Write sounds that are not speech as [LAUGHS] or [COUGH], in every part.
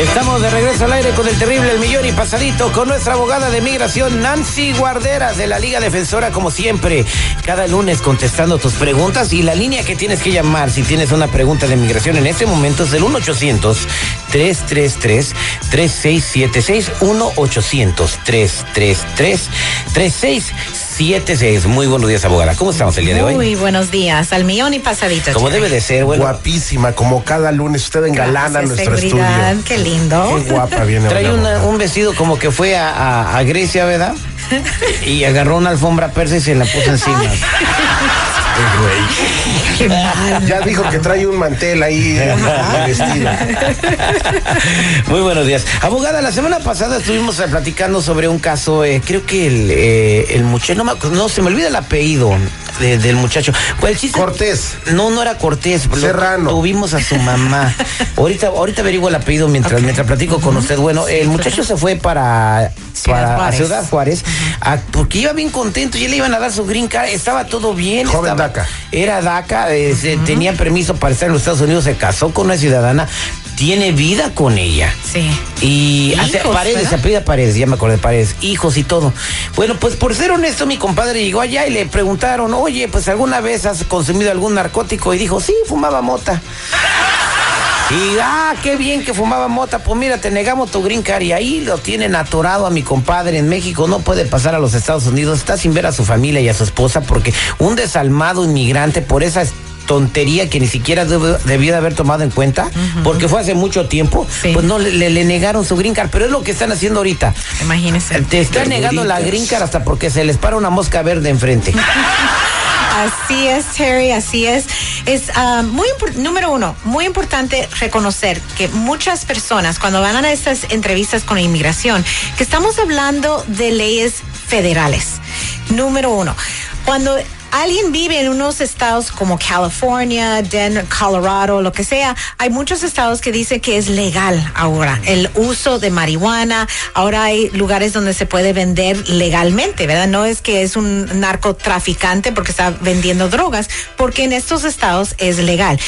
Estamos de regreso al aire con el terrible El Millón y Pasadito con nuestra abogada de migración Nancy Guarderas de la Liga Defensora como siempre. Cada lunes contestando tus preguntas y la línea que tienes que llamar si tienes una pregunta de migración en este momento es el 1-800-333-3676. 1-800-333-3676. Muy buenos días, abogada. ¿Cómo estamos el día de hoy? Muy buenos días, al millón y pasadito. Como debe de ser, bueno. Guapísima, como cada lunes usted engalana nuestro seguridad, estudio. Qué lindo. Qué guapa viene. Trae una- un vestido como que fue a, a- a Grecia, ¿verdad? [LAUGHS] Y agarró una alfombra persa y se la puso encima. Ya dijo que trae un mantel ahí [LAUGHS] vestido. Muy buenos días. Abogada, la semana pasada estuvimos eh, platicando sobre un caso, eh, creo que el, eh, el muchacho, no, me acu- no, se me olvida el apellido de- del muchacho. Pues el chiste- Cortés. No, no era Cortés. lo- Serrano. Tuvimos a su mamá. ahorita, ahorita averiguo el apellido mientras, mientras platico con usted. Bueno, el muchacho se fue para, Ciudad para Juárez. Ciudad Juárez a- porque iba bien contento y le iban a dar su green card. Estaba todo bien. Joven estaba- DACA. Era DACA, eh, tenía permiso para estar en los Estados Unidos, se casó con una ciudadana, tiene vida con ella. Sí. Y hace Paredes, se apellida Paredes, ya me acordé de Paredes, hijos y todo. Bueno, pues por ser honesto, mi compadre llegó allá y le preguntaron, oye, pues alguna vez has consumido algún narcótico y dijo, sí, fumaba mota. Y ah, qué bien que fumaba mota. Pues mira, te negamos tu green card y ahí lo tienen atorado a mi compadre en México. No puede pasar a los Estados Unidos. Está sin ver a su familia y a su esposa porque un desalmado inmigrante por esa tontería que ni siquiera debió de haber tomado en cuenta porque fue hace mucho tiempo Sí. pues no le, negaron su green card pero es lo que están haciendo ahorita Imagínese. te están negando la green card hasta porque se les para una mosca verde enfrente [LAUGHS] Así es, Terry, así es. Es ah, muy número uno, muy importante reconocer que muchas personas cuando van a estas entrevistas con inmigración, que estamos hablando de leyes federales. Número uno, cuando alguien vive en unos estados como California, Denver, Colorado, lo que sea, hay muchos estados que dicen que es legal ahora el uso de marihuana. Ahora hay lugares donde se puede vender legalmente, ¿verdad? No es que es un narcotraficante porque está vendiendo drogas, porque en estos estados es legal.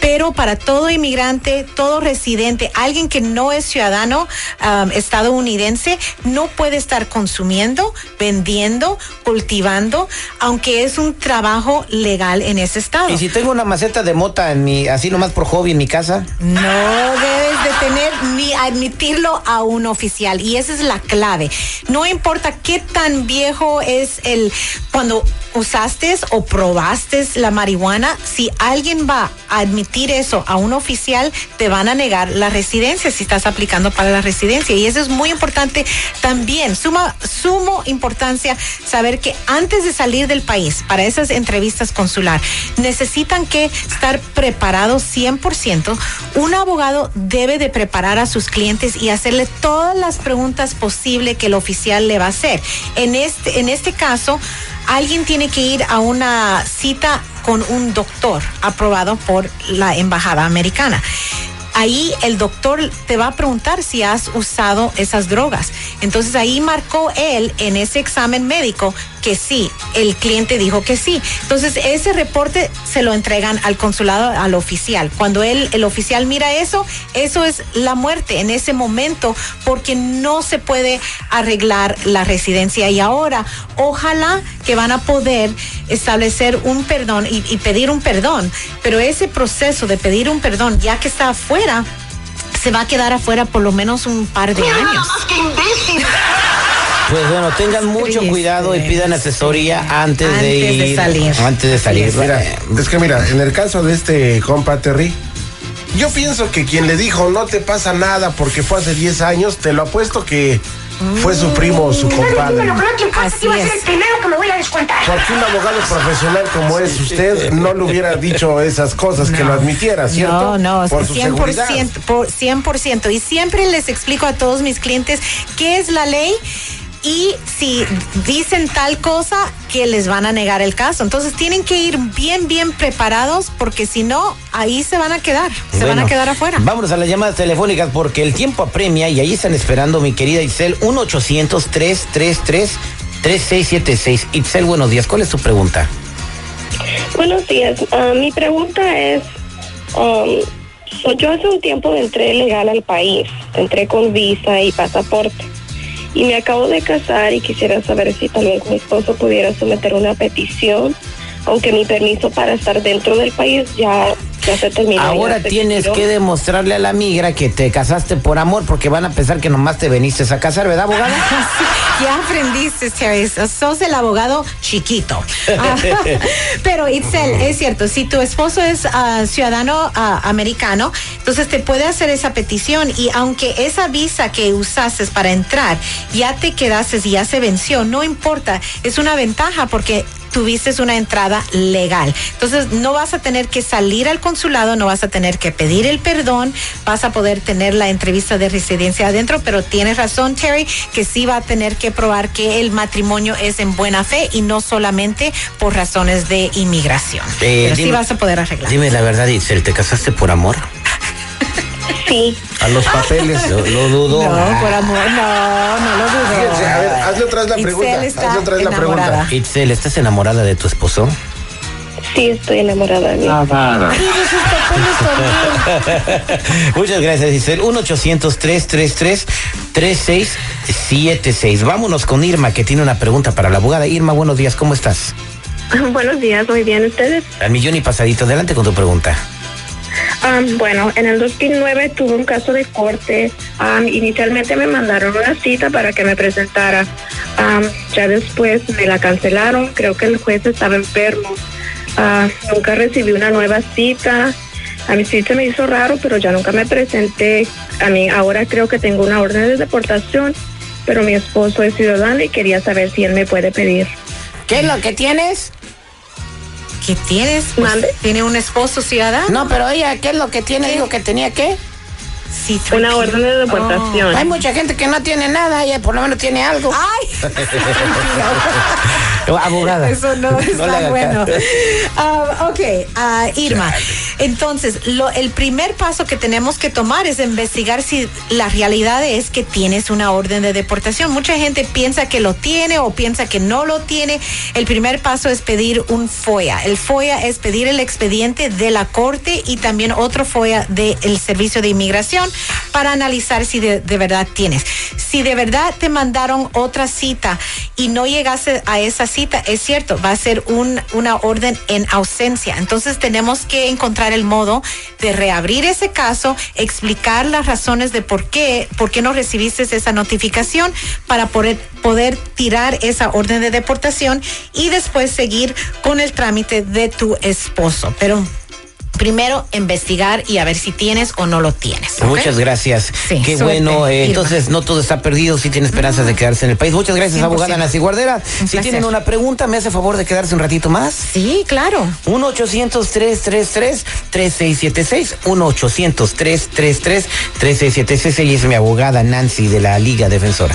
Pero para todo inmigrante, todo residente, alguien que no es ciudadano um, estadounidense, no puede estar consumiendo, vendiendo, cultivando, aunque es un trabajo legal en ese estado. y si tengo una maceta de mota en mi así nomás por hobby en mi casa No debes de tener ni admitirlo a un oficial y esa es la clave. No importa qué tan viejo es el cuando usaste o probaste la marihuana, si alguien va a admitir eso a un oficial, te van a negar la residencia si estás aplicando para la residencia y eso es muy importante también. Suma sumo importancia saber que antes de salir del país para esas entrevistas consular necesitan que estar preparados 100%. Un abogado debe de preparar a sus clientes y hacerle todas las preguntas posibles que el oficial le va a hacer. En este, en este caso, alguien tiene que ir a una cita con un doctor aprobado por la embajada americana. Ahí el doctor te va a preguntar si has usado esas drogas. Entonces ahí marcó él en ese examen médico que sí, el cliente dijo que sí. Entonces ese reporte se lo entregan al consulado, al oficial. Cuando él, el oficial mira eso, eso es la muerte en ese momento porque no se puede arreglar la residencia. Y ahora, ojalá que van a poder establecer un perdón y, y pedir un perdón. Pero ese proceso de pedir un perdón, ya que está afuera, se va a quedar afuera por lo menos un par de años. Pues bueno, tengan mucho Triste. cuidado y pidan asesoría antes, de Antes de ir. salir. Antes de salir. Mira, es que mira, en el caso de este compa Terry, yo pienso que quien le dijo no te pasa nada porque fue hace 10 años, te lo apuesto que fue su primo o su compadre. Así es. Porque un abogado profesional como es usted no le hubiera dicho esas cosas, que lo admitiera, ¿cierto? No, no, Por su seguridad. 100%, por 100%. Y siempre les explico a todos mis clientes qué es la ley. Y si dicen tal cosa que les van a negar el caso. Entonces tienen que ir bien, bien preparados porque si no, ahí se van a quedar, se van a quedar afuera. Vámonos a las llamadas telefónicas porque el tiempo apremia y ahí están esperando mi querida Itzel 1 800 333 3676 Itzel, buenos días. ¿Cuál es tu pregunta? Buenos días. Ah, mi pregunta es, um, yo hace un tiempo entré legal al país, entré con visa y pasaporte. Y me acabo de casar y quisiera saber si tal vez mi esposo pudiera someter una petición, aunque mi permiso para estar dentro del país ya, ya se terminó. Ahora ya se tienes que demostrarle a la migra que te casaste por amor porque van a pensar que nomás te veniste a casar, ¿verdad, abogada? [LAUGHS] Ya aprendiste, Terry. Sos el abogado chiquito. Ah, [LAUGHS] Pero, Itzel, es cierto, si tu esposo es ah, ciudadano ah, americano, entonces te puede hacer esa petición y aunque esa visa que usaste para entrar ya te quedaste y ya se venció, no importa, es una ventaja porque tuviste una entrada legal. Entonces no vas a tener que salir al consulado, no vas a tener que pedir el perdón, vas a poder tener la entrevista de residencia adentro, pero tienes razón, Terry, que sí va a tener que probar que el matrimonio es en buena fe y no solamente por razones de inmigración. Eh, pero sí vas a poder arreglar. Dime la verdad, Itzel, ¿te casaste por amor? [LAUGHS] Sí, A los papeles. Lo, lo dudo. No, por amor, no, no lo dudo. Fíjense, a ver, hazle otra vez la Itzel pregunta. está Hazle otra vez la enamorada. pregunta. Itzel, ¿estás enamorada de tu esposo? sí estoy enamorada de papeles también. Muchas gracias, Itzel. 1-800-333-3676. Vámonos con Irma, que tiene una pregunta para la abogada. Irma, buenos días, ¿cómo estás? [LAUGHS] Buenos días, muy bien. ¿Ustedes? Al millón y pasadito. Adelante con tu pregunta. Bueno, en el 2009 tuve un caso de corte. Inicialmente me mandaron una cita para que me presentara. Ya después me la cancelaron. Creo que el juez estaba enfermo. Ah, nunca recibí una nueva cita. A mí sí se me hizo raro, pero ya nunca me presenté. A mí ahora creo que tengo una orden de deportación, pero mi esposo es ciudadano y quería saber si él me puede pedir. ¿Qué es lo que tienes? ¿Qué tienes? Pues, Mande. ¿Tiene un esposo ciudadano? No, pero ella, ¿qué es lo que tiene? Digo que tenía qué. Sí, Una orden de deportación. Hay mucha gente que no tiene nada, ella por lo menos tiene algo. Ay, [LAUGHS] Abogada. Eso no le está bueno. Ah, ok, ah, Irma. Entonces, lo, el primer paso que tenemos que tomar es investigar si la realidad es que tienes una orden de deportación. Mucha gente piensa que lo tiene o piensa que no lo tiene. El primer paso es pedir un FOIA. El FOIA es pedir el expediente de la corte y también otro FOIA del Servicio de Inmigración para analizar si de, verdad tienes. Si de verdad te mandaron otra cita y no llegaste a esa cita, es cierto, va a ser un, una orden en ausencia. Entonces tenemos que encontrar el modo de reabrir ese caso, explicar las razones de por qué, por qué no recibiste esa notificación para poder, poder tirar esa orden de deportación y después seguir con el trámite de tu esposo. Pero primero investigar y a ver si tienes o no lo tienes. ¿ok? Muchas gracias. Sí, Qué bueno. eh, entonces, no todo está perdido. Si tiene esperanzas de quedarse en el país. Muchas gracias, 100%. abogada Nancy Guardera. Si placer. tienen una pregunta, me hace favor de quedarse un ratito más. Sí, claro. 1-800-333-3676. 1-800-333-3676. Ella es mi abogada Nancy de la Liga Defensora.